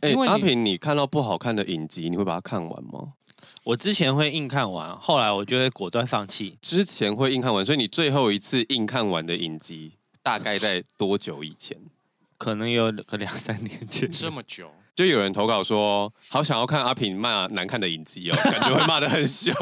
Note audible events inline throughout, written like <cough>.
哎、因为阿平，你看到不好看的影集，你会把它看完吗？我之前会硬看完，后来我就会果断放弃。之前会硬看完，所以你最后一次硬看完的影集大概在多久以前？可能有个两三年前，这么久。就有人投稿说，好想要看阿平骂难看的影集哦，<laughs> 感觉会骂得很凶。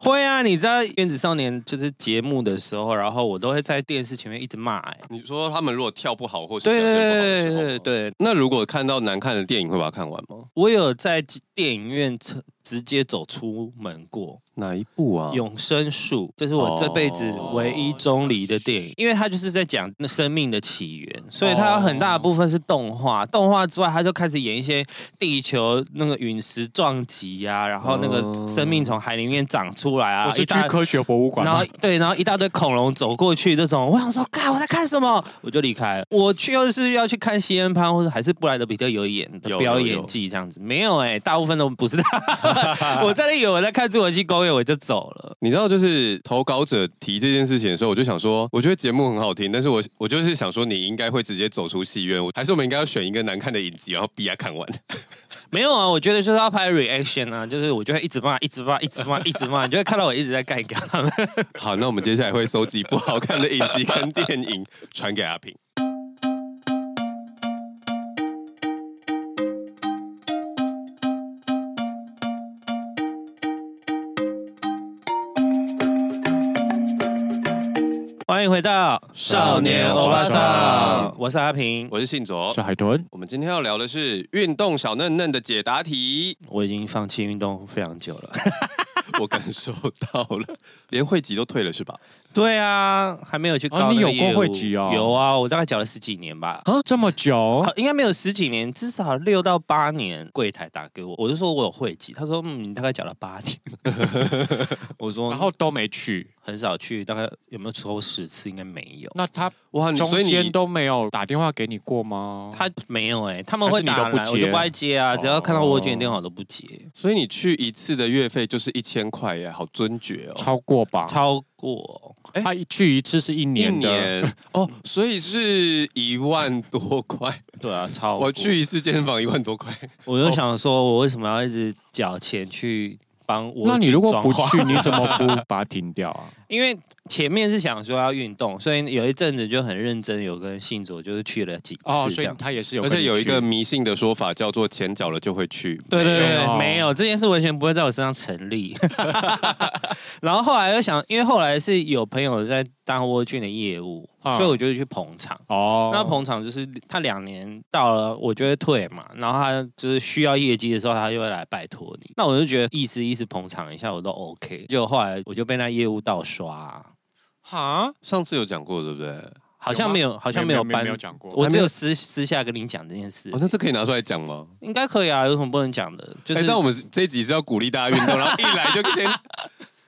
会啊，你知道《原子少年》就是节目的时候，然后我都会在电视前面一直骂。哎，你说他们如果跳不好或是表现不好的时候，对对对对对，那如果看到难看的电影，会把它看完吗？我有在电影院直接走出门过。哪一部啊？永生树，这是我这辈子唯一钟离的电影，哦、因为它就是在讲那生命的起源，所以它有很大的部分是动画。动画之外，它就开始演一些地球那个陨石撞击呀，然后那个生命从海里面长出来啊。我是去科学博物馆，然后对，然后一大堆恐龙走过去，这种我想说，看我在看什么？我就离开了。我去又是要去看西恩潘或者还是布莱德比特有演的表演技这样子，没有哎、欸，大部分都不是他。<laughs> 我在那以为我在看侏罗纪公园，我就走了。你知道，就是投稿者提这件事情的时候，我就想说，我觉得节目很好听，但是我我就是想说，你应该会直接走出戏院，还是我们应该要选一个难看的影集，然后逼他看完？<laughs> 没有啊，我觉得就是要拍 reaction 啊，就是我就会一直骂，一直骂，一直骂，一直骂，你就会看到我一直在干他们。好，那我们接下来会收集不好看的影集跟电影，传给阿平。欢迎回到少年欧巴桑，我是阿平，我是信卓，是海豚。我们今天要聊的是运动小嫩嫩的解答题。我已经放弃运动非常久了，<laughs> 我感受到了，连会籍都退了是吧？对啊，还没有去搞。你有过会籍哦？有啊，我大概缴了十几年吧。啊，这么久？应该没有十几年，至少六到八年。柜台打给我，我就说我有会籍，他说嗯，你大概缴了八年。<laughs> 我说，然后都没去。很少去，大概有没有抽十次？应该没有。那他哇，中间都没有打电话给你过吗？他没有哎、欸，他们会打来，我就不爱接啊。只要看到我卷电话我都不接。所以你去一次的月费就是一千块耶，好尊爵哦。超过吧？超过。哎，他一去一次是一年的。一年哦，所以是一万多块。对啊，超过。我去一次健身房一万多块，我就想说，我为什么要一直缴钱去？帮我，那你如果不去，你怎么 <laughs> 不把它停掉啊？因为前面是想说要运动，所以有一阵子就很认真，有跟信佐就是去了几次这样。哦，所以他也是有，而且有一个迷信的说法叫做前脚了就会去。对对对，哦、没有这件事完全不会在我身上成立。<laughs> <laughs> 然后后来又想，因为后来是有朋友在当沃俊的业务。所以我就去捧场哦，那捧场就是他两年到了，我就会退嘛，然后他就是需要业绩的时候，他就会来拜托你。那我就觉得意思意思捧场一下，我都 OK。结果后来我就被那业务盗刷，哈，上次有讲过对不对？好像没有，好像没有班，没有讲过。我只有私私下跟你讲这件事。哦，那这可以拿出来讲吗？应该可以啊，有什么不能讲的？就是，但我们这一集是要鼓励大家运动，然后一来就先。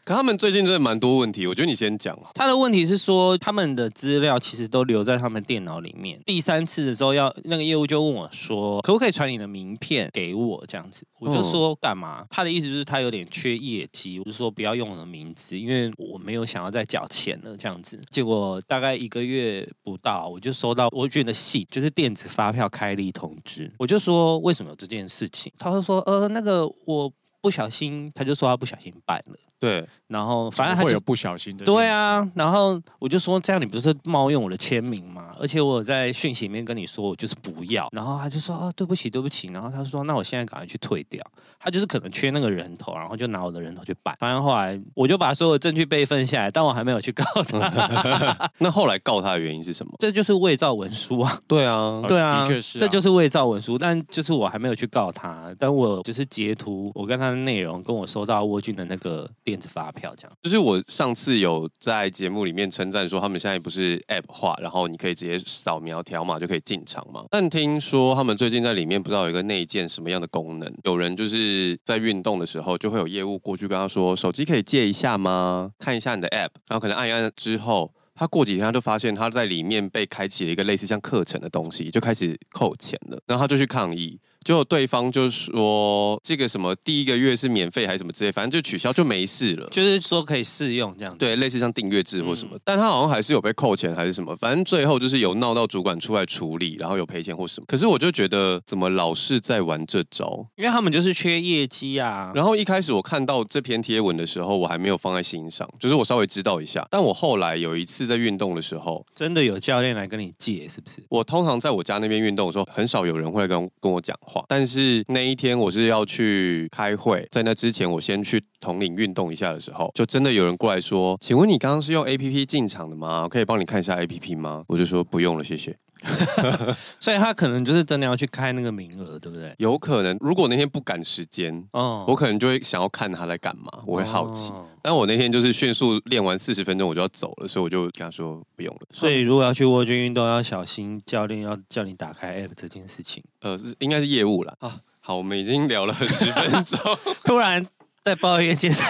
可他们最近真的蛮多问题，我觉得你先讲。他的问题是说，他们的资料其实都留在他们电脑里面。第三次的时候要，那个业务就问我说，可不可以传你的名片给我？这样子，我就说干嘛？他的意思就是他有点缺业绩，我就说不要用我的名字，因为我没有想要再缴钱了。这样子，结果大概一个月不到，我就收到我卷的信，就是电子发票开立通知。我就说为什么有这件事情？他会说呃，那个我不小心，他就说他不小心办了。对，然后反正他会有不小心的。对啊，然后我就说，这样你不是冒用我的签名吗？而且我有在讯息里面跟你说，我就是不要。然后他就说，哦，对不起，对不起。然后他说，那我现在赶快去退掉。他就是可能缺那个人头，然后就拿我的人头去办。反正后来我就把所有证据备份下来，但我还没有去告他。<laughs> 那后来告他的原因是什么？这就是伪造文书啊。对啊，<laughs> 对啊，的确是啊，这就是伪造文书。但就是我还没有去告他，但我就是截图我跟他内容，跟我收到沃俊的那个电子发票这样。就是我上次有在节目里面称赞说，他们现在不是 App 化，然后你可以直接扫描条码就可以进场嘛。但听说他们最近在里面不知道有一个内建什么样的功能，有人就是在运动的时候就会有业务过去跟他说，手机可以借一下吗？看一下你的 App，然后可能按一按之后，他过几天他就发现他在里面被开启了一个类似像课程的东西，就开始扣钱了，然后他就去抗议。就对方就说这个什么第一个月是免费还是什么之类，反正就取消就没事了，就是说可以试用这样子。对，类似像订阅制或什么，嗯、但他好像还是有被扣钱还是什么，反正最后就是有闹到主管出来处理，然后有赔钱或什么。可是我就觉得怎么老是在玩这招？因为他们就是缺业绩啊。然后一开始我看到这篇贴文的时候，我还没有放在心上，就是我稍微知道一下。但我后来有一次在运动的时候，真的有教练来跟你借，是不是？我通常在我家那边运动的时候，很少有人会跟跟我讲话。但是那一天我是要去开会，在那之前我先去统领运动一下的时候，就真的有人过来说：“请问你刚刚是用 APP 进场的吗？可以帮你看一下 APP 吗？”我就说：“不用了，谢谢。” <laughs> 所以他可能就是真的要去开那个名额，对不对？有可能，如果那天不赶时间，哦，我可能就会想要看他在干嘛，我会好奇。哦、但我那天就是迅速练完四十分钟，我就要走了，所以我就跟他说不用了。所以如果要去沃君运动，要小心教练要叫你打开 app 这件事情。呃，是应该是业务了啊。好，我们已经聊了十分钟，<laughs> 突然再抱怨健身，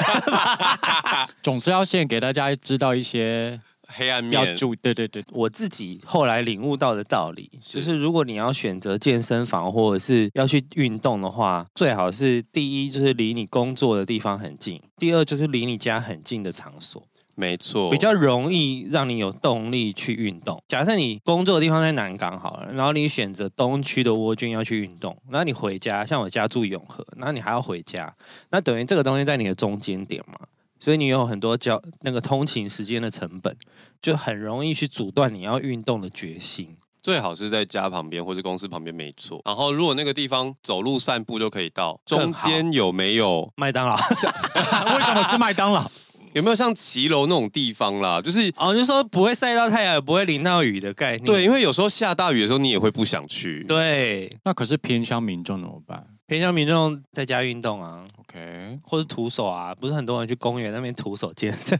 <laughs> 总是要先给大家知道一些。黑暗面要注意，对对对，我自己后来领悟到的道理，是就是如果你要选择健身房或者是要去运动的话，最好是第一就是离你工作的地方很近，第二就是离你家很近的场所，没错，比较容易让你有动力去运动。假设你工作的地方在南港好了，然后你选择东区的蜗君要去运动，然后你回家，像我家住永和，然后你还要回家，那等于这个东西在你的中间点嘛。所以你有很多交那个通勤时间的成本，就很容易去阻断你要运动的决心。最好是在家旁边或者公司旁边，没错。然后如果那个地方走路散步就可以到，中间有没有麦当劳？为什么是麦当劳？<laughs> 有没有像骑楼那种地方啦？就是哦，就说不会晒到太阳，也不会淋到雨的概念。对，因为有时候下大雨的时候，你也会不想去。对，那可是偏乡民众怎么办？偏向民众在家运动啊，OK，或者徒手啊，不是很多人去公园那边徒手健身，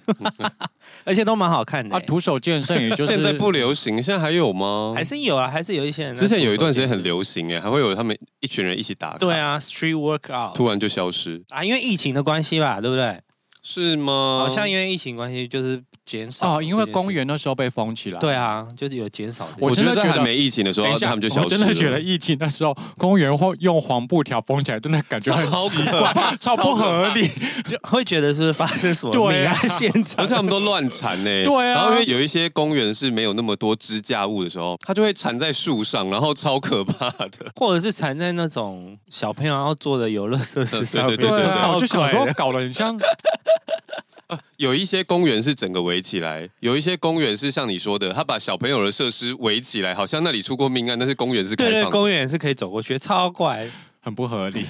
<laughs> 而且都蛮好看的。啊，徒手健身也就是现在不流行，现在还有吗？还是有啊，还是有一些人。之前有一段时间很流行哎，还会有他们一群人一起打。对啊，Street Workout，突然就消失啊，因为疫情的关系吧，对不对？是吗？好像因为疫情关系，就是。减少哦，因为公园那时候被封起来。对啊，就是有减少。我真的觉得没疫情的时候，他们就消失。我真的觉得疫情的时候，公园会用黄布条封起来，真的感觉很奇怪，超不合理，就会觉得是发生什么命案现场，而且他们都乱缠呢。<laughs> 对啊，然后因为有一些公园是没有那么多支架物的时候，它就会缠在树上，然后超可怕的。或者是缠在那种小朋友要坐的游乐设施上面，对对对，就想说搞得很像。呃，有一些公园是整个围起来，有一些公园是像你说的，他把小朋友的设施围起来，好像那里出过命案，但是公园是开放的。对，对，公园是可以走过去，超怪，很不合理。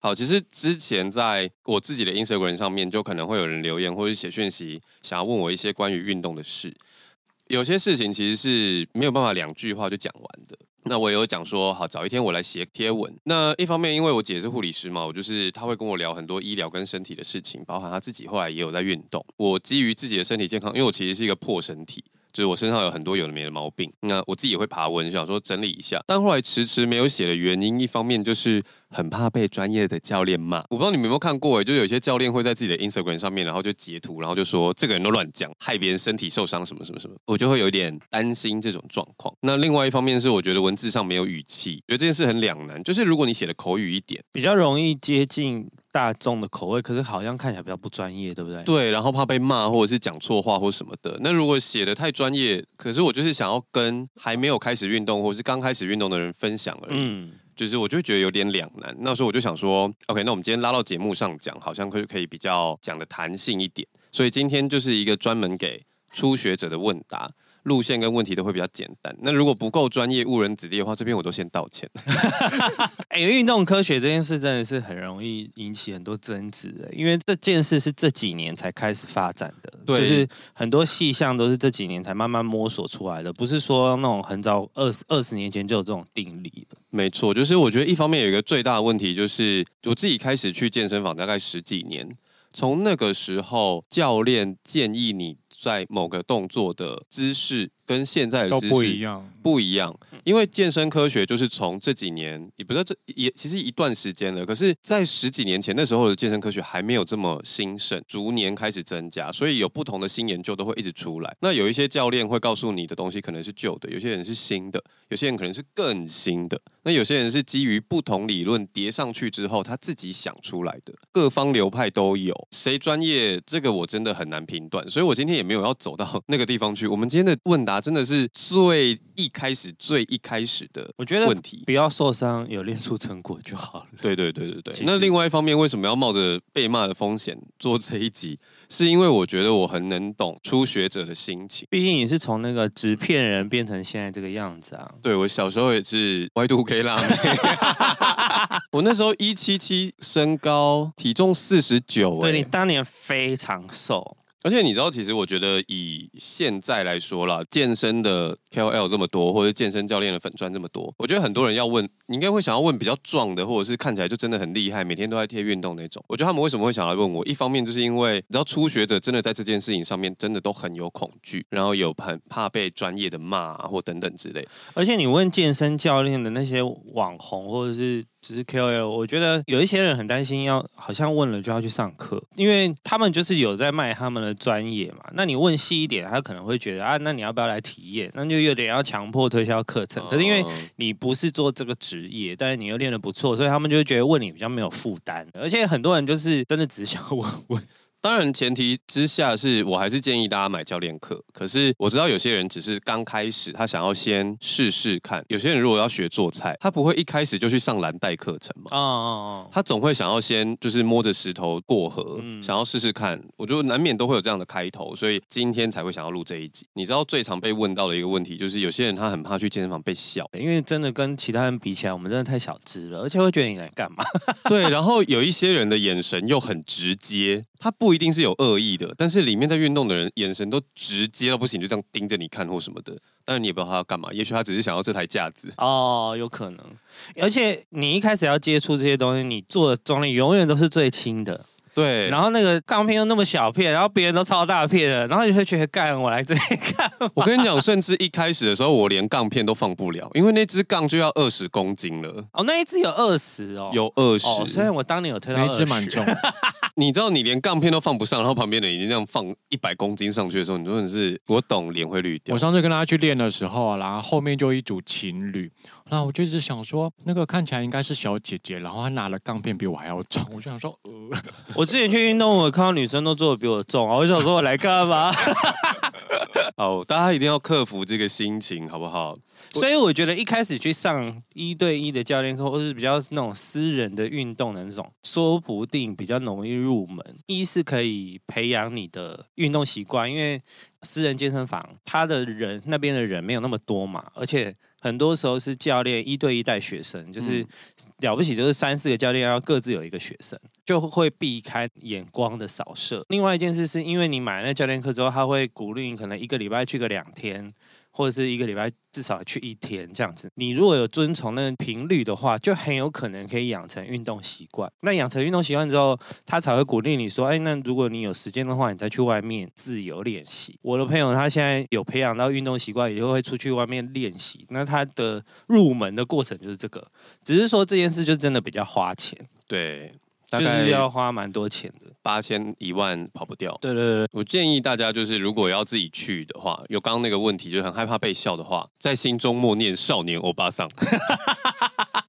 好，其实之前在我自己的 Instagram 上面，就可能会有人留言或者写讯息，想要问我一些关于运动的事。有些事情其实是没有办法两句话就讲完的。那我也有讲说，好，早一天我来写贴文。那一方面，因为我姐是护理师嘛，我就是她会跟我聊很多医疗跟身体的事情，包含她自己后来也有在运动。我基于自己的身体健康，因为我其实是一个破身体，就是我身上有很多有的没的毛病。那我自己也会爬文，想说整理一下，但后来迟迟没有写的原因，一方面就是。很怕被专业的教练骂，我不知道你们有没有看过哎，就有些教练会在自己的 Instagram 上面，然后就截图，然后就说这个人都乱讲，害别人身体受伤什么什么什么，我就会有点担心这种状况。那另外一方面是，我觉得文字上没有语气，觉得这件事很两难。就是如果你写的口语一点，比较容易接近大众的口味，可是好像看起来比较不专业，对不对？对，然后怕被骂或者是讲错话或什么的。那如果写的太专业，可是我就是想要跟还没有开始运动或是刚开始运动的人分享而已。嗯。就是我就觉得有点两难，那时候我就想说，OK，那我们今天拉到节目上讲，好像可以可以比较讲的弹性一点，所以今天就是一个专门给初学者的问答。路线跟问题都会比较简单。那如果不够专业误人子弟的话，这边我都先道歉。<laughs> 哎、欸，运动科学这件事真的是很容易引起很多争执的，因为这件事是这几年才开始发展的，对，就是很多细项都是这几年才慢慢摸索出来的，不是说那种很早二十二十年前就有这种定理了。没错，就是我觉得一方面有一个最大的问题，就是我自己开始去健身房大概十几年，从那个时候教练建议你。在某个动作的姿势跟现在的知识都不一样，不一样。因为健身科学就是从这几年，也不是这也其实一段时间了。可是，在十几年前那时候的健身科学还没有这么兴盛，逐年开始增加，所以有不同的新研究都会一直出来。那有一些教练会告诉你的东西可能是旧的，有些人是新的，有些人可能是更新的。那有些人是基于不同理论叠上去之后，他自己想出来的。各方流派都有，谁专业这个我真的很难评断。所以我今天也没有要走到 <laughs> 那个地方去。我们今天的问答真的是最一开始最一开始的，我觉得问题不要受伤，有练出成果就好了。对对对对对。那另外一方面，为什么要冒着被骂的风险做这一集？是因为我觉得我很能懂初学者的心情。毕竟你是从那个纸片人变成现在这个样子啊。对，我小时候也是 Y2K 辣妹。<laughs> 我那时候一七七身高，体重四十九。对，你当年非常瘦。而且你知道，其实我觉得以现在来说啦，健身的 KOL 这么多，或者健身教练的粉钻这么多，我觉得很多人要问，你应该会想要问比较壮的，或者是看起来就真的很厉害，每天都在贴运动那种。我觉得他们为什么会想要问我？一方面就是因为你知道，初学者真的在这件事情上面真的都很有恐惧，然后有很怕被专业的骂，或等等之类。而且你问健身教练的那些网红，或者是。只是 KOL，我觉得有一些人很担心要，要好像问了就要去上课，因为他们就是有在卖他们的专业嘛。那你问细一点，他可能会觉得啊，那你要不要来体验？那就有点要强迫推销课程。可是因为你不是做这个职业，但是你又练得不错，所以他们就会觉得问你比较没有负担。而且很多人就是真的只想问 <laughs> 问。当然，前提之下是我还是建议大家买教练课。可是我知道有些人只是刚开始，他想要先试试看。有些人如果要学做菜，他不会一开始就去上蓝带课程嘛？哦哦哦，他总会想要先就是摸着石头过河，嗯、想要试试看。我觉得难免都会有这样的开头，所以今天才会想要录这一集。你知道最常被问到的一个问题，就是有些人他很怕去健身房被笑，因为真的跟其他人比起来，我们真的太小只了，而且会觉得你来干嘛？<laughs> 对，然后有一些人的眼神又很直接。他不一定是有恶意的，但是里面在运动的人眼神都直接到不行，就这样盯着你看或什么的。但是你也不知道他要干嘛，也许他只是想要这台架子 <laughs> 哦，有可能。而且你一开始要接触这些东西，你做的重力永远都是最轻的。对，然后那个杠片又那么小片，然后别人都超大片的，然后你会觉得干，我来这里干。我跟你讲，甚至一开始的时候，我连杠片都放不了，因为那支杠就要二十公斤了。哦，那一只有二十哦，有二十。哦，虽然我当年有推到二十，那一支蛮重。你知道，你连杠片都放不上，然后旁边的人已经这样放一百公斤上去的时候，你真的是我懂，脸会绿掉。我上次跟大家去练的时候，然后后面就一组情侣。那我就一直想说，那个看起来应该是小姐姐，然后她拿了杠片比我还要重，<laughs> 我就想说，呃，我之前去运动，我看到女生都做的比我重啊，我就想说我来干嘛？<laughs> 好，大家一定要克服这个心情，好不好？所以我觉得一开始去上一对一的教练课，或是比较那种私人的运动的那种，说不定比较容易入门。一是可以培养你的运动习惯，因为私人健身房他的人那边的人没有那么多嘛，而且。很多时候是教练一对一带学生，就是了不起，就是三四个教练要各自有一个学生，就会避开眼光的扫射。另外一件事是因为你买了那教练课之后，他会鼓励你可能一个礼拜去个两天。或者是一个礼拜至少去一天这样子，你如果有遵从那个频率的话，就很有可能可以养成运动习惯。那养成运动习惯之后，他才会鼓励你说：“哎，那如果你有时间的话，你再去外面自由练习。”我的朋友他现在有培养到运动习惯，以后会出去外面练习。那他的入门的过程就是这个，只是说这件事就真的比较花钱。对。就是要花蛮多钱的，八千一万跑不掉。对对对，我建议大家就是，如果要自己去的话，有刚刚那个问题，就很害怕被笑的话，在心中默念少年欧巴桑。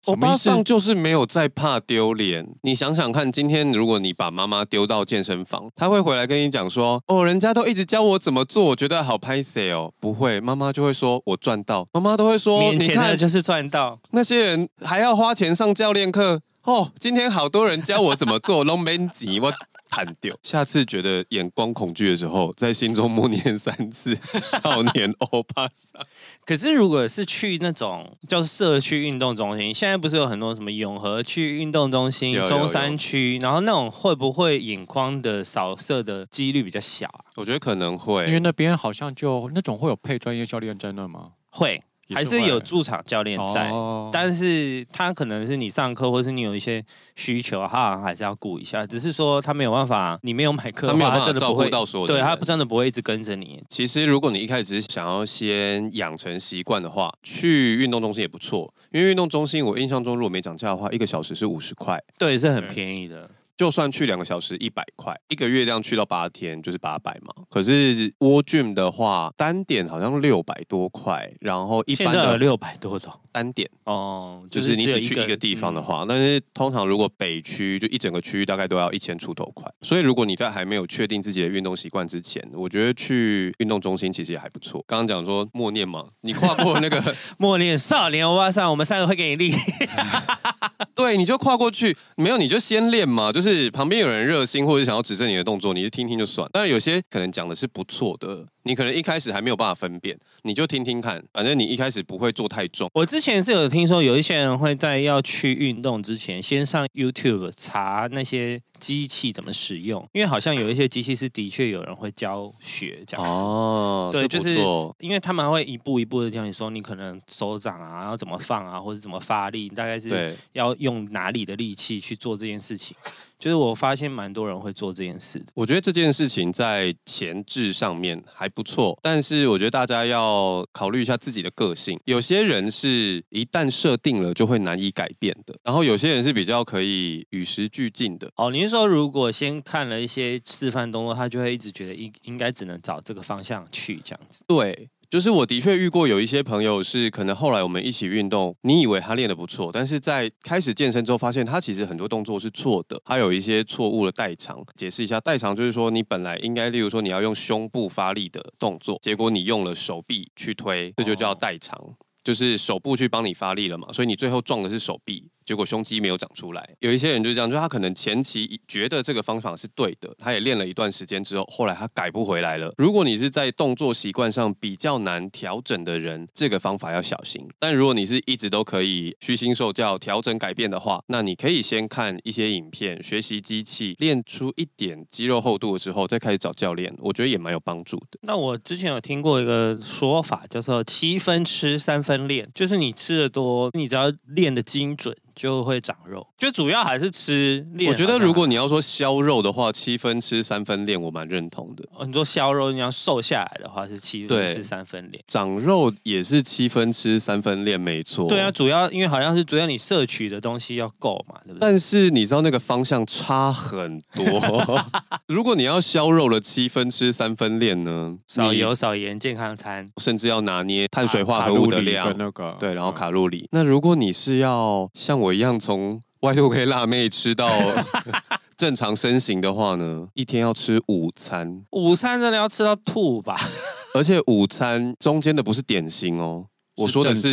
欧巴桑就是没有在怕丢脸。你想想看，今天如果你把妈妈丢到健身房，她会回来跟你讲说：“哦，人家都一直教我怎么做，我觉得好拍谢哦。”不会，妈妈就会说：“我赚到。”妈妈都会说：“你看，就是赚到。”那些人还要花钱上教练课。哦，今天好多人教我怎么做，拢免钱，我弹掉。<laughs> 下次觉得眼光恐惧的时候，在心中默念三次“少年欧巴桑”。<laughs> 可是，如果是去那种叫社区运动中心，现在不是有很多什么永和区运动中心、中山区，然后那种会不会眼光的扫射的几率比较小啊？我觉得可能会，因为那边好像就那种会有配专业教练在那吗？会。还是有驻场教练在，哦但是他可能是你上课，或是你有一些需求，他好像还是要顾一下。只是说他没有办法，你没有买课，他没有办法真的不会照顾到所有的对他真的不会一直跟着你。其实，如果你一开始只是想要先养成习惯的话，去运动中心也不错。因为运动中心，我印象中如果没涨价的话，一个小时是五十块，对，是很便宜的。就算去两个小时一百块，一个月这样去到八天就是八百嘛。可是 World Gym 的话，单点好像六百多块，然后一般的六百多种单点哦，就是你只去一个地方的话，但是通常如果北区就一整个区域大概都要一千出头块。所以如果你在还没有确定自己的运动习惯之前，我觉得去运动中心其实也还不错。刚刚讲说默念嘛，你跨过那个 <laughs> 默念少年欧巴桑，我们三个会给你力。<laughs> 对，你就跨过去，没有你就先练嘛。就是旁边有人热心或者想要指正你的动作，你就听听就算。但是有些可能讲的是不错的，你可能一开始还没有办法分辨，你就听听看。反正你一开始不会做太重。我之前是有听说，有一些人会在要去运动之前，先上 YouTube 查那些机器怎么使用，因为好像有一些机器是的确有人会教学这样子。哦，对，就是因为他们会一步一步的教你说，你可能手掌啊要怎么放啊，或者怎么发力，大概是要用哪里的力气去做这件事情。就是我发现蛮多人会做这件事的。我觉得这件事情在前置上面还不错，但是我觉得大家要考虑一下自己的个性。有些人是一旦设定了就会难以改变的，然后有些人是比较可以与时俱进的。哦，你是说如果先看了一些示范动作，他就会一直觉得应应该只能找这个方向去这样子？对。就是我的确遇过有一些朋友是可能后来我们一起运动，你以为他练得不错，但是在开始健身之后发现他其实很多动作是错的，他有一些错误的代偿。解释一下，代偿就是说你本来应该，例如说你要用胸部发力的动作，结果你用了手臂去推，这就叫代偿，就是手部去帮你发力了嘛，所以你最后撞的是手臂。结果胸肌没有长出来，有一些人就这样，就他可能前期觉得这个方法是对的，他也练了一段时间之后，后来他改不回来了。如果你是在动作习惯上比较难调整的人，这个方法要小心。但如果你是一直都可以虚心受教、调整改变的话，那你可以先看一些影片，学习机器，练出一点肌肉厚度的时候，再开始找教练，我觉得也蛮有帮助的。那我之前有听过一个说法，叫做七分吃三分练，就是你吃的多，你只要练得精准。就会长肉，就主要还是吃练。我觉得如果你要说削肉的话，七分吃三分练，我蛮认同的。很多削肉你要瘦下来的话是七分吃三分练，长肉也是七分吃三分练，没错。对啊，主要因为好像是主要你摄取的东西要够嘛，对不对？但是你知道那个方向差很多。<laughs> 如果你要削肉了七分吃三分练呢，少油少盐健康餐，甚至要拿捏碳水化合物的量，那个对，然后卡路里。嗯、那如果你是要像我。我一样从 Y2K 辣妹吃到 <laughs> 正常身形的话呢，一天要吃午餐，午餐真的要吃到吐吧？而且午餐中间的不是点心哦，我说的是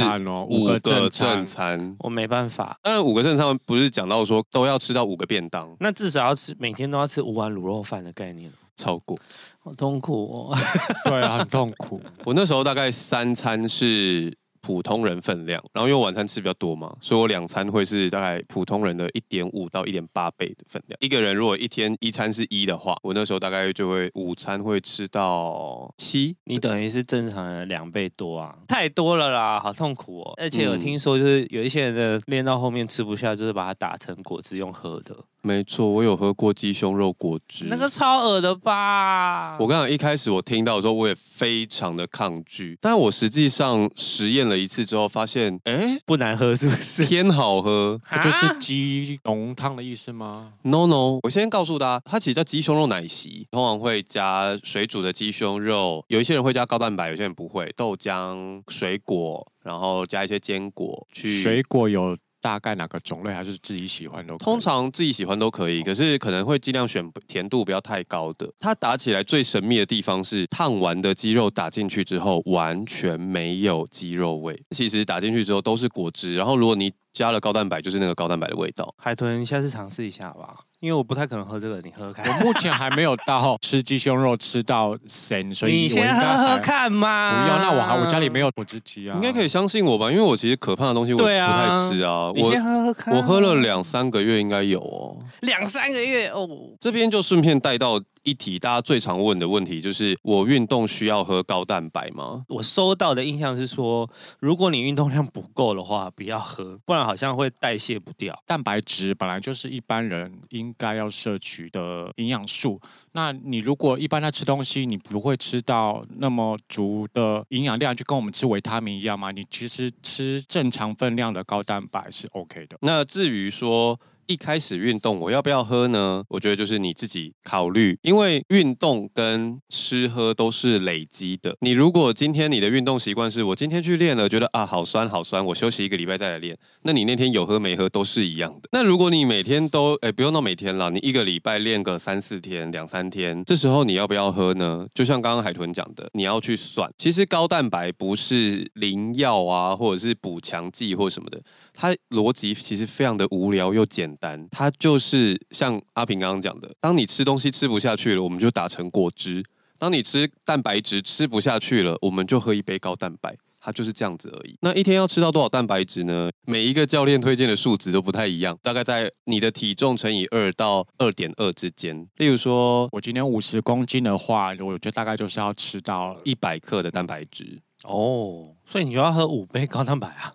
五个正餐，我没办法。当然五个正餐不是讲到说都要吃到五个便当，那至少要吃每天都要吃五碗卤肉饭的概念，超过，好痛苦哦。对啊，很痛苦。<laughs> 我那时候大概三餐是。普通人分量，然后因为晚餐吃比较多嘛，所以我两餐会是大概普通人的一点五到一点八倍的分量。一个人如果一天一餐是一的话，我那时候大概就会午餐会吃到七，你等于是正常人两倍多啊，太多了啦，好痛苦哦。而且有听说就是有一些人的练到后面吃不下，就是把它打成果汁用喝的。没错，我有喝过鸡胸肉果汁，那个超恶的吧？我刚刚一开始我听到的时候，我也非常的抗拒，但我实际上实验了一次之后，发现，哎，不难喝，是不是？偏好喝，它就是鸡浓汤的意思吗？No No，我先告诉大家，它其实叫鸡胸肉奶昔，通常会加水煮的鸡胸肉，有一些人会加高蛋白，有些人不会，豆浆、水果，然后加一些坚果去。水果有。大概哪个种类还是自己喜欢都可以？通常自己喜欢都可以，可是可能会尽量选甜度不要太高的。它打起来最神秘的地方是烫完的鸡肉打进去之后完全没有鸡肉味，其实打进去之后都是果汁。然后如果你加了高蛋白，就是那个高蛋白的味道。海豚，下次尝试一下吧。因为我不太可能喝这个，你喝喝看。我目前还没有到吃鸡胸肉吃到神，所以你先喝喝看嘛。不要，那我还我家里没有果汁机啊。应该可以相信我吧，因为我其实可怕的东西我不太吃啊。你先喝喝看。我喝了两三个月应该有哦。两三个月哦。这边就顺便带到。一题大家最常问的问题就是：我运动需要喝高蛋白吗？我收到的印象是说，如果你运动量不够的话，不要喝，不然好像会代谢不掉。蛋白质本来就是一般人应该要摄取的营养素。那你如果一般在吃东西，你不会吃到那么足的营养量，就跟我们吃维他命一样吗？你其实吃正常分量的高蛋白是 OK 的。那至于说，一开始运动，我要不要喝呢？我觉得就是你自己考虑，因为运动跟吃喝都是累积的。你如果今天你的运动习惯是我今天去练了，觉得啊好酸好酸，我休息一个礼拜再来练，那你那天有喝没喝都是一样的。那如果你每天都哎不用到每天了，你一个礼拜练个三四天两三天，这时候你要不要喝呢？就像刚刚海豚讲的，你要去算。其实高蛋白不是灵药啊，或者是补强剂或什么的。它逻辑其实非常的无聊又简单，它就是像阿平刚刚讲的，当你吃东西吃不下去了，我们就打成果汁；当你吃蛋白质吃不下去了，我们就喝一杯高蛋白，它就是这样子而已。那一天要吃到多少蛋白质呢？每一个教练推荐的数值都不太一样，大概在你的体重乘以二到二点二之间。例如说，我今天五十公斤的话，我觉得大概就是要吃到一百克的蛋白质哦，所以你就要喝五杯高蛋白啊。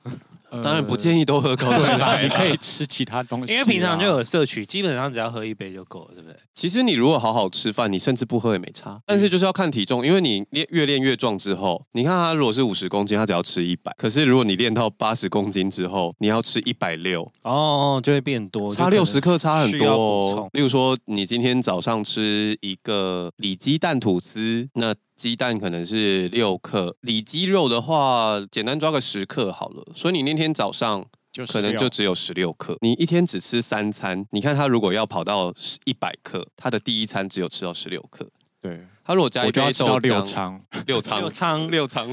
当然不建议都喝高蛋白，<laughs> 你可以吃其他东西，因为平常就有摄取，基本上只要喝一杯就够了，对不对？其实你如果好好吃饭，你甚至不喝也没差。但是就是要看体重，因为你练越练越壮之后，你看他如果是五十公斤，他只要吃一百；可是如果你练到八十公斤之后，你要吃一百六，哦，就会变多，差六十克，差很多哦。例如说，你今天早上吃一个里脊蛋吐司，那。鸡蛋可能是六克，里脊肉的话，简单抓个十克好了。所以你那天早上就可能就只有十六克。你一天只吃三餐，你看他如果要跑到一百克，他的第一餐只有吃到十六克。对，他如果加一杯豆浆，六仓，六仓，六仓，六仓。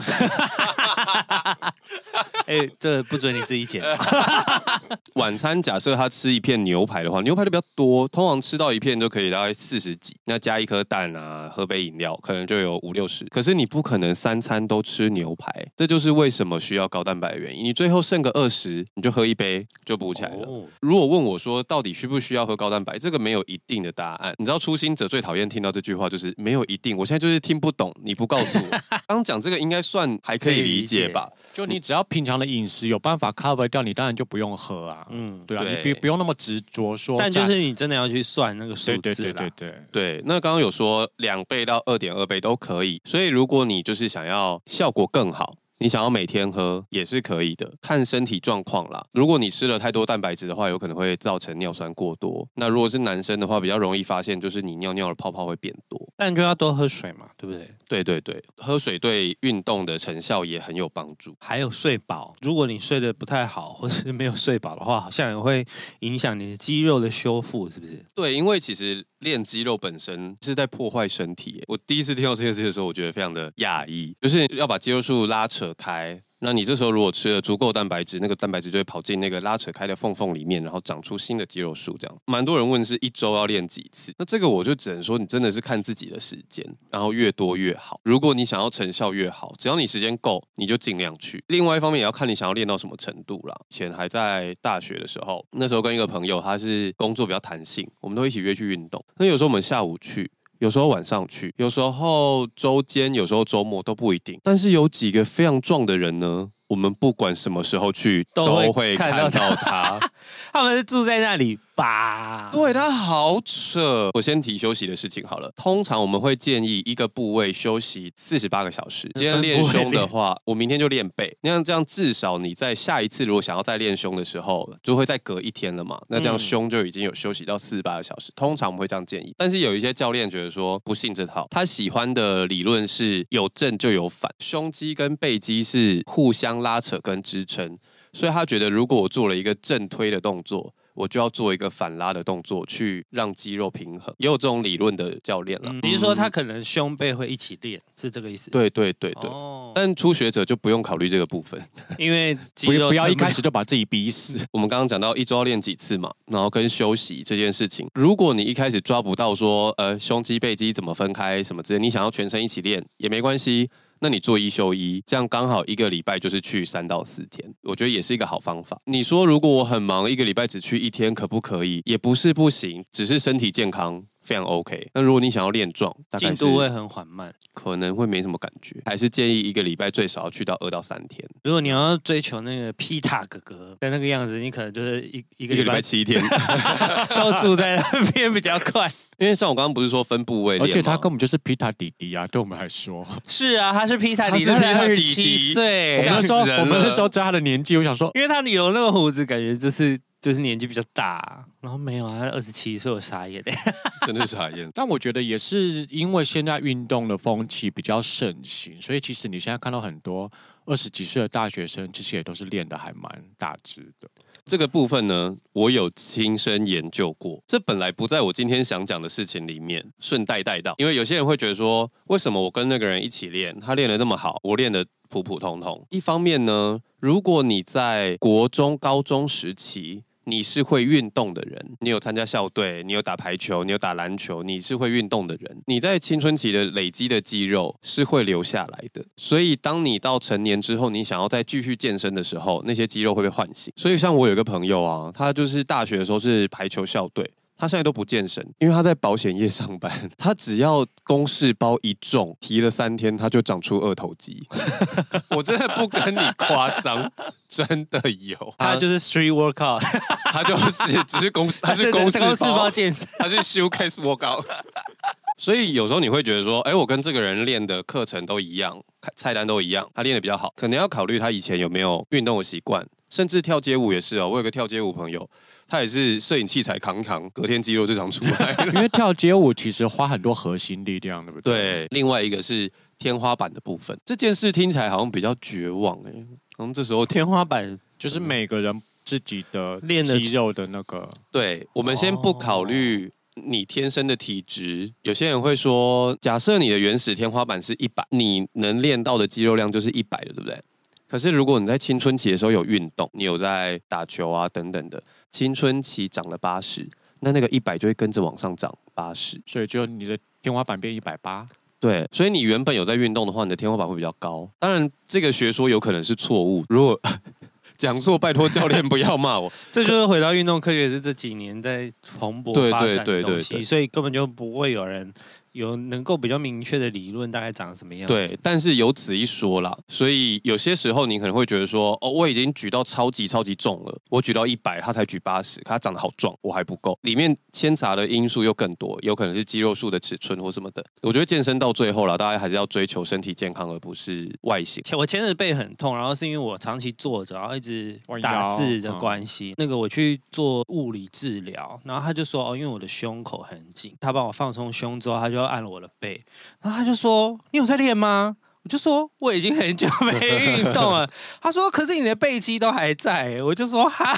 哎，这不准你自己剪。<laughs> 晚餐假设他吃一片牛排的话，牛排就比较多，通常吃到一片就可以大概四十几，那加一颗蛋啊，喝杯饮料，可能就有五六十。可是你不可能三餐都吃牛排，这就是为什么需要高蛋白的原因。你最后剩个二十，你就喝一杯就补起来了。哦、如果问我说到底需不需要喝高蛋白，这个没有一定的答案。你知道初心者最讨厌听到这句话，就是没有一定。我现在就是听不懂，你不告诉我。<laughs> 刚讲这个应该算还可以理解吧？就你只要平常的饮食有办法 cover 掉，你当然就不用喝啊。嗯，对啊，对你不不用那么执着说。但就是你真的要去算那个数字啦。对对对对对对。那刚刚有说两倍到二点二倍都可以，所以如果你就是想要效果更好。你想要每天喝也是可以的，看身体状况啦。如果你吃了太多蛋白质的话，有可能会造成尿酸过多。那如果是男生的话，比较容易发现就是你尿尿的泡泡会变多。但就要多喝水嘛，对不对？对对对，喝水对运动的成效也很有帮助。还有睡饱，如果你睡得不太好，或是没有睡饱的话，好像也会影响你的肌肉的修复，是不是？对，因为其实练肌肉本身是在破坏身体。我第一次听到这件事的时候，我觉得非常的讶异，就是要把肌肉束拉扯开，那你这时候如果吃了足够蛋白质，那个蛋白质就会跑进那个拉扯开的缝缝里面，然后长出新的肌肉束。这样，蛮多人问是一周要练几次？那这个我就只能说，你真的是看自己的时间，然后越多越好。如果你想要成效越好，只要你时间够，你就尽量去。另外一方面也要看你想要练到什么程度啦。以前还在大学的时候，那时候跟一个朋友，他是工作比较弹性，我们都一起约去运动。那有时候我们下午去。有时候晚上去，有时候周间，有时候周末都不一定。但是有几个非常壮的人呢，我们不管什么时候去都会看到他。<laughs> 他们是住在那里。吧，对，他好扯。我先提休息的事情好了。通常我们会建议一个部位休息四十八个小时。今天练胸的话，我明天就练背。那样这样至少你在下一次如果想要再练胸的时候，就会再隔一天了嘛。那这样胸就已经有休息到四十八个小时。通常我们会这样建议。但是有一些教练觉得说不信这套，他喜欢的理论是有正就有反，胸肌跟背肌是互相拉扯跟支撑，所以他觉得如果我做了一个正推的动作。我就要做一个反拉的动作，去让肌肉平衡。也有这种理论的教练了，比如说他可能胸背会一起练，是这个意思？对对对对。哦。但初学者就不用考虑这个部分，<laughs> 因为不不要一开始就把自己逼死。<laughs> 我们刚刚讲到一周要练几次嘛，然后跟休息这件事情，如果你一开始抓不到说呃胸肌背肌怎么分开什么之类，你想要全身一起练也没关系。那你做一休一，这样刚好一个礼拜就是去三到四天，我觉得也是一个好方法。你说如果我很忙，一个礼拜只去一天，可不可以？也不是不行，只是身体健康非常 OK。那如果你想要练壮，进度会很缓慢，可能会没什么感觉，还是建议一个礼拜最少要去到二到三天。如果你要追求那个皮塔哥哥的那个样子，你可能就是一一个礼拜，七天 <laughs> 都住在那边比较快。<laughs> 因为像我刚刚不是说分部位，而且他根本就是皮塔弟弟啊，对我们来说。<laughs> 是啊，他是皮塔弟弟，二十七岁。我们说，我们是都知道他的年纪。我想说，因为他有那个胡子，感觉就是就是年纪比较大。然后没有啊，他二十七岁，我傻眼的，<laughs> 真的傻眼。但我觉得也是因为现在运动的风气比较盛行，所以其实你现在看到很多二十几岁的大学生，其实也都是练的还蛮大只的。这个部分呢，我有亲身研究过。这本来不在我今天想讲的事情里面，顺带带到。因为有些人会觉得说，为什么我跟那个人一起练，他练得那么好，我练得普普通通？一方面呢，如果你在国中、高中时期，你是会运动的人，你有参加校队，你有打排球，你有打篮球，你是会运动的人。你在青春期的累积的肌肉是会留下来的，所以当你到成年之后，你想要再继续健身的时候，那些肌肉会被唤醒。所以像我有个朋友啊，他就是大学的时候是排球校队。他现在都不健身，因为他在保险业上班。<laughs> 他只要公事包一重，提了三天，他就长出二头肌。<laughs> 我真的不跟你夸张，真的有。他就是 street workout，<laughs> 他就是只是公，他是公事包健身，他是 showcase workout。所以有时候你会觉得说，哎，我跟这个人练的课程都一样，菜单都一样，他练的比较好，可能要考虑他以前有没有运动的习惯，甚至跳街舞也是哦。我有个跳街舞朋友。他也是摄影器材扛扛，隔天肌肉就长出来了。<laughs> 因为跳街舞其实花很多核心力量，对不对？对。另外一个是天花板的部分，这件事听起来好像比较绝望哎。我们这时候天花板就是每个人自己的练肌肉的那个。对，我们先不考虑你天生的体质。有些人会说，假设你的原始天花板是一百，你能练到的肌肉量就是一百的，对不对？可是如果你在青春期的时候有运动，你有在打球啊等等的。青春期涨了八十，那那个一百就会跟着往上涨八十，所以就你的天花板变一百八。对，所以你原本有在运动的话，你的天花板会比较高。当然，这个学说有可能是错误。如果 <laughs> 讲错，拜托教练不要骂我。<laughs> 这就是回到运动科学是这几年在蓬勃发展的东西，对对对对对，所以根本就不会有人。有能够比较明确的理论，大概长什么样子？对，但是有此一说啦。所以有些时候你可能会觉得说，哦，我已经举到超级超级重了，我举到一百，他才举八十，可他长得好壮，我还不够。里面牵杂的因素又更多，有可能是肌肉数的尺寸或什么的。我觉得健身到最后了，大家还是要追求身体健康，而不是外形。前我前阵背很痛，然后是因为我长期坐着，然后一直打字的关系。嗯、那个我去做物理治疗，然后他就说，哦，因为我的胸口很紧，他帮我放松胸之后，他就。按了我的背，然后他就说：“你有在练吗？”我就说：“我已经很久没运动了。<laughs> ”他说：“可是你的背肌都还在。”我就说：“哈，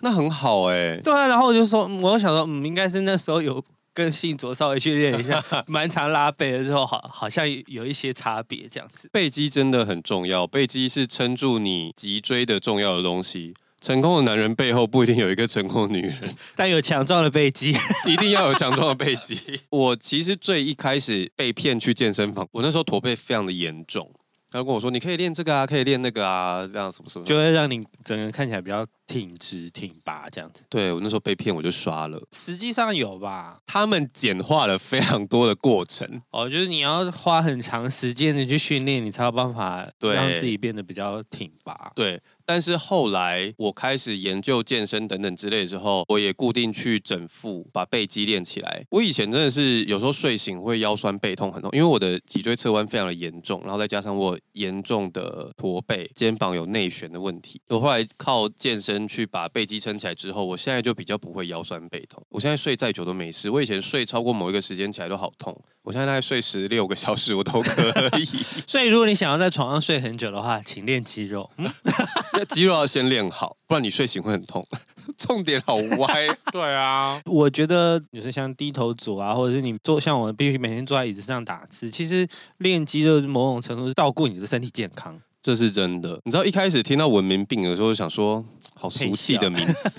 那很好哎。”对啊，然后我就说：“我想说，嗯，应该是那时候有跟信卓稍微去练一下，<laughs> 蛮常拉背的时候，好，好像有一些差别这样子。背肌真的很重要，背肌是撑住你脊椎的重要的东西。”成功的男人背后不一定有一个成功的女人，<laughs> 但有强壮的背肌，<laughs> 一定要有强壮的背肌。我其实最一开始被骗去健身房，我那时候驼背非常的严重。他跟我说：“你可以练这个啊，可以练那个啊，这样什么什么，就会让你整个人看起来比较挺直挺拔这样子。”对，我那时候被骗，我就刷了。实际上有吧？他们简化了非常多的过程哦，就是你要花很长时间的去训练，你才有办法让自己变得比较挺拔。对。但是后来我开始研究健身等等之类的时候，我也固定去整腹，把背肌练起来。我以前真的是有时候睡醒会腰酸背痛很痛，因为我的脊椎侧弯非常的严重，然后再加上我严重的驼背，肩膀有内旋的问题。我后来靠健身去把背肌撑起来之后，我现在就比较不会腰酸背痛。我现在睡再久都没事。我以前睡超过某一个时间起来都好痛。我现在大概睡十六个小时我都可以。<laughs> 所以如果你想要在床上睡很久的话，请练肌肉。<laughs> 那，肌肉要先练好，不然你睡醒会很痛。<laughs> 重点好歪。对啊，我觉得有些像低头族啊，或者是你坐像我必须每天坐在椅子上打字，其实练肌肉某种程度是照顾你的身体健康。这是真的。你知道一开始听到文明病的时候，想说好俗气的名字，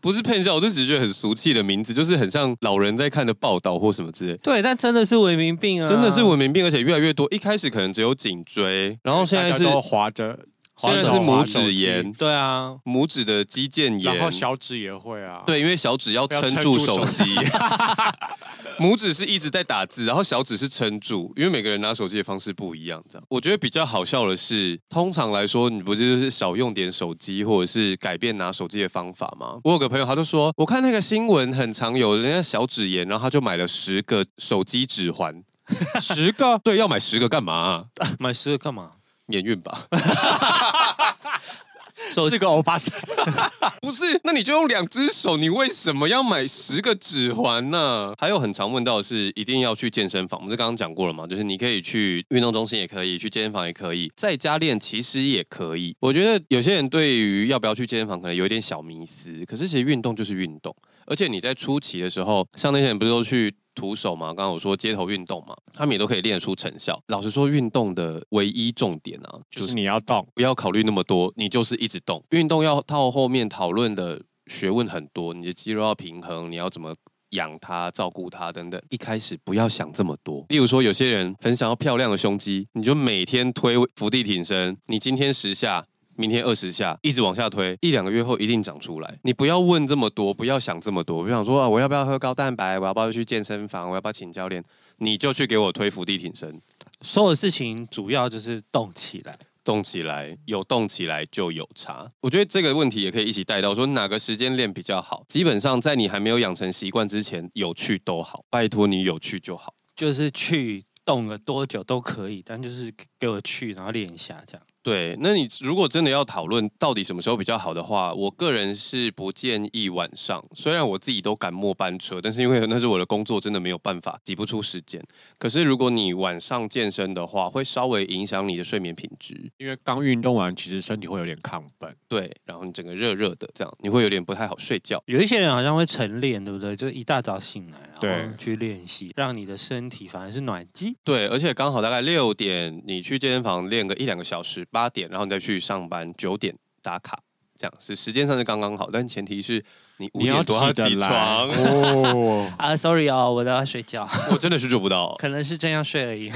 不是骗笑，我就只是觉得很俗气的名字，就是很像老人在看的报道或什么之类。对，但真的是文明病啊，真的是文明病，而且越来越多。一开始可能只有颈椎，然后现在是滑着。现在是拇指炎，对啊，拇指的肌腱炎，然后小指也会啊，对，因为小指要撑住手机，<laughs> 拇指是一直在打字，然后小指是撑住，因为每个人拿手机的方式不一样，这样。我觉得比较好笑的是，通常来说，你不就是少用点手机，或者是改变拿手机的方法吗？我有个朋友，他就说，我看那个新闻很常有人家小指炎，然后他就买了十个手机指环，十个，<laughs> 对，要买十个干嘛啊？买十个干嘛？免运吧，<laughs> 是个欧巴桑，<laughs> 不是？那你就用两只手，你为什么要买十个指环呢？还有很常问到的是，一定要去健身房，我们是刚刚讲过了嘛？就是你可以去运动中心，也可以去健身房，也可以在家练，其实也可以。我觉得有些人对于要不要去健身房，可能有一点小迷思。可是其实运动就是运动，而且你在初期的时候，像那些人不是都去。徒手嘛，刚刚我说街头运动嘛，他们也都可以练出成效。老实说，运动的唯一重点啊，就是你要动，不要考虑那么多，你就是一直动。运动要到后面讨论的学问很多，你的肌肉要平衡，你要怎么养它、照顾它等等。一开始不要想这么多。例如说，有些人很想要漂亮的胸肌，你就每天推伏地挺身，你今天十下。明天二十下，一直往下推，一两个月后一定长出来。你不要问这么多，不要想这么多。不想说啊，我要不要喝高蛋白？我要不要去健身房？我要不要请教练？你就去给我推伏地挺身。所有事情主要就是动起来，动起来，有动起来就有差。我觉得这个问题也可以一起带到，说哪个时间练比较好。基本上在你还没有养成习惯之前，有趣都好，拜托你有趣就好。就是去动了多久都可以，但就是给我去，然后练一下这样。对，那你如果真的要讨论到底什么时候比较好的话，我个人是不建议晚上。虽然我自己都赶末班车，但是因为那是我的工作，真的没有办法挤不出时间。可是如果你晚上健身的话，会稍微影响你的睡眠品质，因为刚运动完，其实身体会有点亢奋。对，然后你整个热热的，这样你会有点不太好睡觉。有一些人好像会晨练，对不对？就一大早醒来，然后去练习，让你的身体反而是暖机。对，而且刚好大概六点，你去健身房练个一两个小时，八点，然后你再去。上班九点打卡，这样是时间上是刚刚好，但前提是你五点多要起床哦。<laughs> 啊，sorry 哦，我都要睡觉，我真的是做不到，可能是真要睡而已。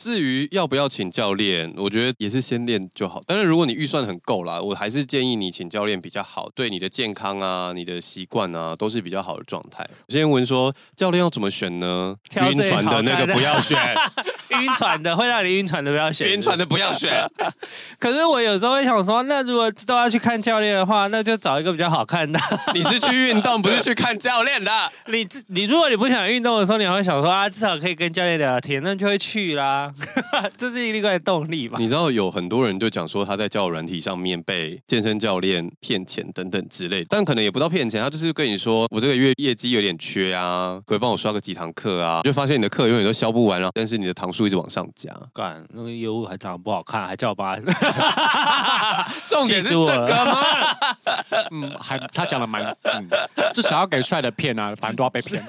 至于要不要请教练，我觉得也是先练就好。但是如果你预算很够啦，我还是建议你请教练比较好，对你的健康啊、你的习惯啊都是比较好的状态。有些人问说，教练要怎么选呢？晕船的那个不要选，<laughs> 晕船的会让你晕船的不要选，晕船的不要选。可是我有时候会想说，那如果都要去看教练的话，那就找一个比较好看的。<laughs> 你是去运动，不是去看教练的。<laughs> 你你如果你不想运动的时候，你还会想说啊，至少可以跟教练聊聊天，那就会去啦。<laughs> 这是另外的动力吧？你知道有很多人就讲说他在交友软体上面被健身教练骗钱等等之类，但可能也不到骗钱，他就是跟你说我这个月业绩有点缺啊，可以帮我刷个几堂课啊，就发现你的课永远都销不完了，但是你的堂数一直往上加。干，那个业务还长得不好看，还叫我帮他，重点是这个吗？嗯，还他讲的蛮，嗯，至少要给帅的骗啊，反正都要被骗。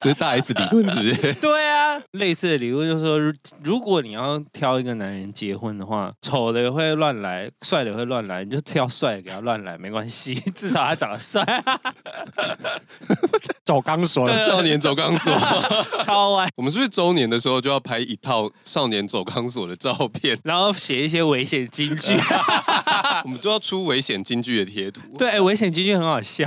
这是大 S 理论，是不是？<laughs> 对啊，类似的理论就是说，如果你要挑一个男人结婚的话，丑的也会乱来，帅的也会乱来，你就挑帅的给他乱来没关系，<laughs> 至少他长得帅。<laughs> 走钢索，少年走钢索，超歪。我们是不是周年的时候就要拍一套少年走钢索的照片，然后写一些危险金句？我们就要出危险金句的贴图。对，危险金句很好笑。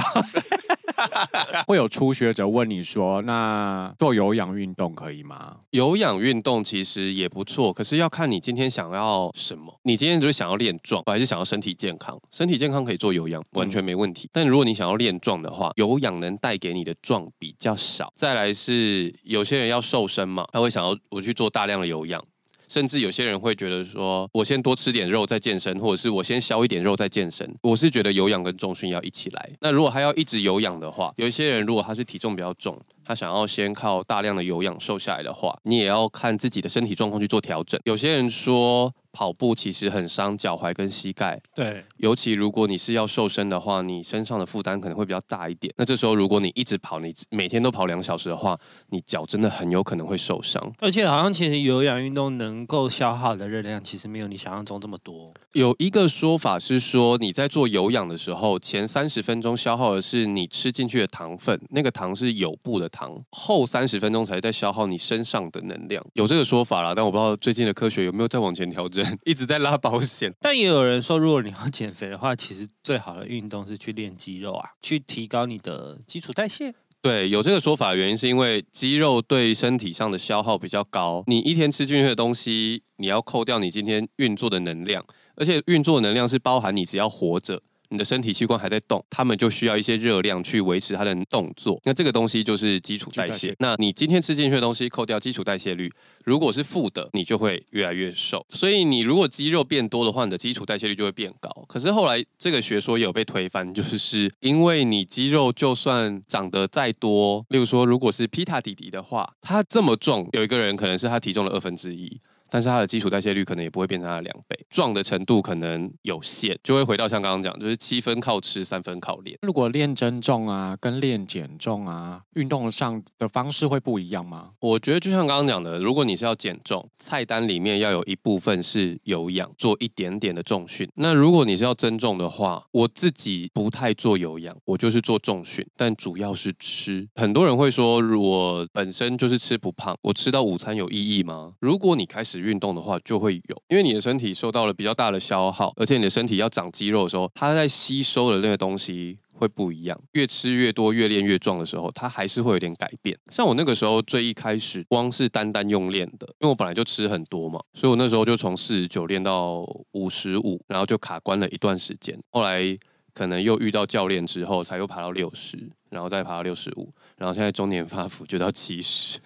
<laughs> 会有初学者问你说：“那做有氧运动可以吗？”有氧运动其实也不错，可是要看你今天想要什么。你今天就是想要练壮，还是想要身体健康？身体健康可以做有氧，完全没问题。但如果你想要练壮的话，有氧能带给你的壮比较少。再来是有些人要瘦身嘛，他会想要我去做大量的有氧。甚至有些人会觉得说，我先多吃点肉再健身，或者是我先消一点肉再健身。我是觉得有氧跟重训要一起来。那如果还要一直有氧的话，有一些人如果他是体重比较重，他想要先靠大量的有氧瘦下来的话，你也要看自己的身体状况去做调整。有些人说。跑步其实很伤脚踝跟膝盖，对，尤其如果你是要瘦身的话，你身上的负担可能会比较大一点。那这时候如果你一直跑，你每天都跑两小时的话，你脚真的很有可能会受伤。而且好像其实有氧运动能够消耗的热量，其实没有你想象中这么多。有一个说法是说，你在做有氧的时候，前三十分钟消耗的是你吃进去的糖分，那个糖是有布的糖，后三十分钟才在消耗你身上的能量。有这个说法啦，但我不知道最近的科学有没有在往前调整。<laughs> 一直在拉保险，但也有人说，如果你要减肥的话，其实最好的运动是去练肌肉啊，去提高你的基础代谢。对，有这个说法原因是因为肌肉对身体上的消耗比较高，你一天吃进去的东西，你要扣掉你今天运作的能量，而且运作能量是包含你只要活着。你的身体器官还在动，他们就需要一些热量去维持它的动作。那这个东西就是基础代谢。那你今天吃进去的东西，扣掉基础代谢率，如果是负的，你就会越来越瘦。所以你如果肌肉变多的话，你的基础代谢率就会变高。可是后来这个学说也有被推翻，就是因为你肌肉就算长得再多，例如说如果是皮塔弟弟的话，他这么重，有一个人可能是他体重的二分之一。但是它的基础代谢率可能也不会变成它的两倍，壮的程度可能有限，就会回到像刚刚讲，就是七分靠吃，三分靠练。如果练增重啊，跟练减重啊，运动上的方式会不一样吗？我觉得就像刚刚讲的，如果你是要减重，菜单里面要有一部分是有氧，做一点点的重训。那如果你是要增重的话，我自己不太做有氧，我就是做重训，但主要是吃。很多人会说，我本身就是吃不胖，我吃到午餐有意义吗？如果你开始运动的话就会有，因为你的身体受到了比较大的消耗，而且你的身体要长肌肉的时候，它在吸收的那个东西会不一样。越吃越多，越练越壮的时候，它还是会有点改变。像我那个时候最一开始，光是单单用练的，因为我本来就吃很多嘛，所以我那时候就从四十九练到五十五，然后就卡关了一段时间。后来可能又遇到教练之后，才又爬到六十，然后再爬到六十五。然后现在中年发福就到七十，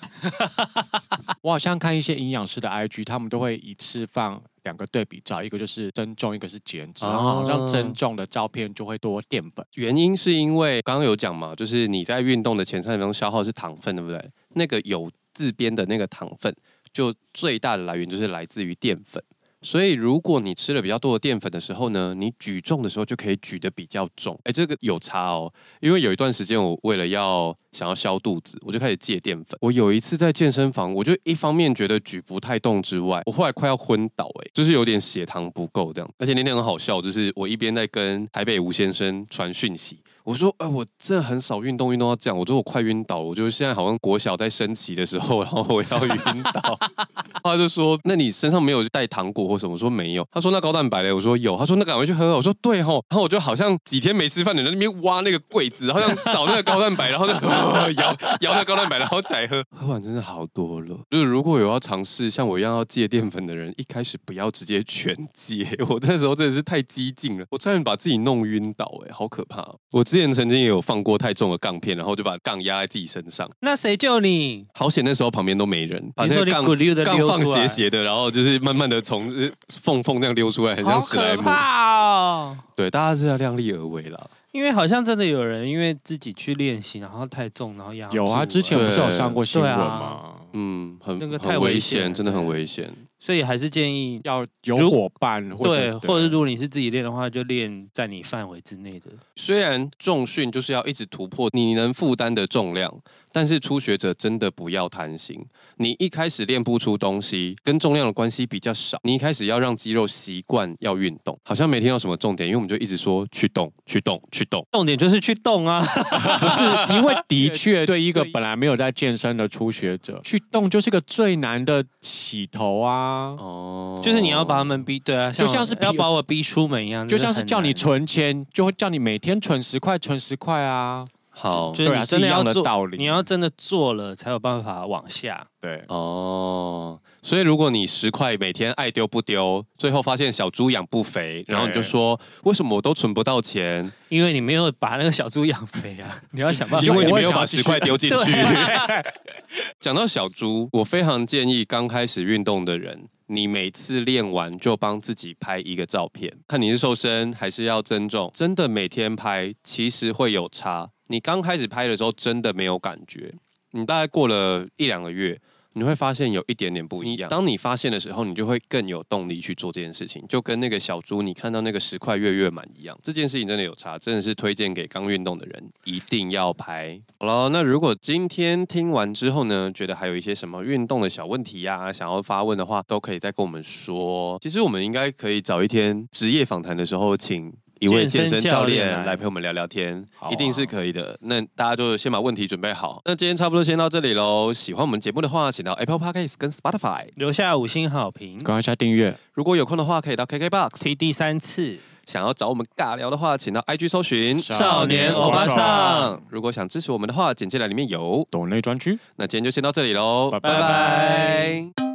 <laughs> 我好像看一些营养师的 IG，他们都会一次放两个对比照，一个就是增重，一个是减脂，然后好像增重的照片就会多淀粉。原因是因为刚刚有讲嘛，就是你在运动的前三十分钟消耗是糖分，对不对？那个有自编的那个糖分，就最大的来源就是来自于淀粉。所以，如果你吃了比较多的淀粉的时候呢，你举重的时候就可以举得比较重。哎，这个有差哦。因为有一段时间，我为了要想要消肚子，我就开始戒淀粉。我有一次在健身房，我就一方面觉得举不太动之外，我后来快要昏倒，哎，就是有点血糖不够这样。而且那天很好笑，就是我一边在跟台北吴先生传讯息。我说，哎、呃，我真的很少运动，运动到这样，我觉得我快晕倒。我觉得现在好像国小在升旗的时候，然后我要晕倒。<laughs> 他就说，那你身上没有带糖果或什么？我说没有。他说那高蛋白嘞？我说有。他说那赶快去喝。我说对吼。然后我就好像几天没吃饭的人在那边挖那个柜子，好像找那个高蛋白，然后就 <laughs> 摇摇那个高蛋白，然后才喝。喝完真的好多了。就是如果有要尝试像我一样要戒淀粉的人，一开始不要直接全戒。<laughs> 我那时候真的是太激进了，我差点把自己弄晕倒，哎，好可怕。我。之前曾经也有放过太重的杠片，然后就把杠压在自己身上。那谁救你？好险，那时候旁边都没人。把那个杠杠放斜斜的，然后就是慢慢的从缝缝这样溜出来，很像史莱姆。对，大家是要量力而为啦。因为好像真的有人因为自己去练习，然后太重，然后压。有啊，之前不是有上过新闻吗？啊、嗯，很那个太危险，真的很危险。所以还是建议要有伙伴，对，或者如果你是自己练的话，就练在你范围之内的。虽然重训就是要一直突破你能负担的重量，但是初学者真的不要贪心。你一开始练不出东西，跟重量的关系比较少。你一开始要让肌肉习惯要运动，好像没听到什么重点，因为我们就一直说去动、去动、去动。重点就是去动啊，<laughs> 不是？因为的确 <laughs> 对一个本来没有在健身的初学者，去动就是个最难的起头啊。哦，就是你要把他们逼，对啊，像就像是要把我逼出门一样，就像是叫你存钱，就会叫你每天存十块，存十块啊。好，对啊，真的要做道理，你要真的做了才有办法往下。对，哦，所以如果你十块每天爱丢不丢，最后发现小猪养不肥，然后你就说为什么我都存不到钱？因为你没有把那个小猪养肥啊！你要想办法，因为你没有把十块丢进去。<laughs> 讲到小猪，我非常建议刚开始运动的人。你每次练完就帮自己拍一个照片，看你是瘦身还是要增重。真的每天拍，其实会有差。你刚开始拍的时候，真的没有感觉。你大概过了一两个月。你会发现有一点点不一样。当你发现的时候，你就会更有动力去做这件事情，就跟那个小猪你看到那个十块月月满一样。这件事情真的有差，真的是推荐给刚运动的人一定要拍。好了，那如果今天听完之后呢，觉得还有一些什么运动的小问题呀、啊，想要发问的话，都可以再跟我们说。其实我们应该可以找一天职业访谈的时候请。一位健身教练来陪我们聊聊天，啊、一定是可以的。那大家就先把问题准备好。那今天差不多先到这里喽。喜欢我们节目的话，请到 Apple Podcast 跟 Spotify 留下五星好评，关一下订阅。如果有空的话，可以到 KKBOX 听第三次。想要找我们尬聊的话，请到 IG 搜寻少年欧巴桑。如果想支持我们的话，简介栏里面有抖内专区。那今天就先到这里喽，拜拜。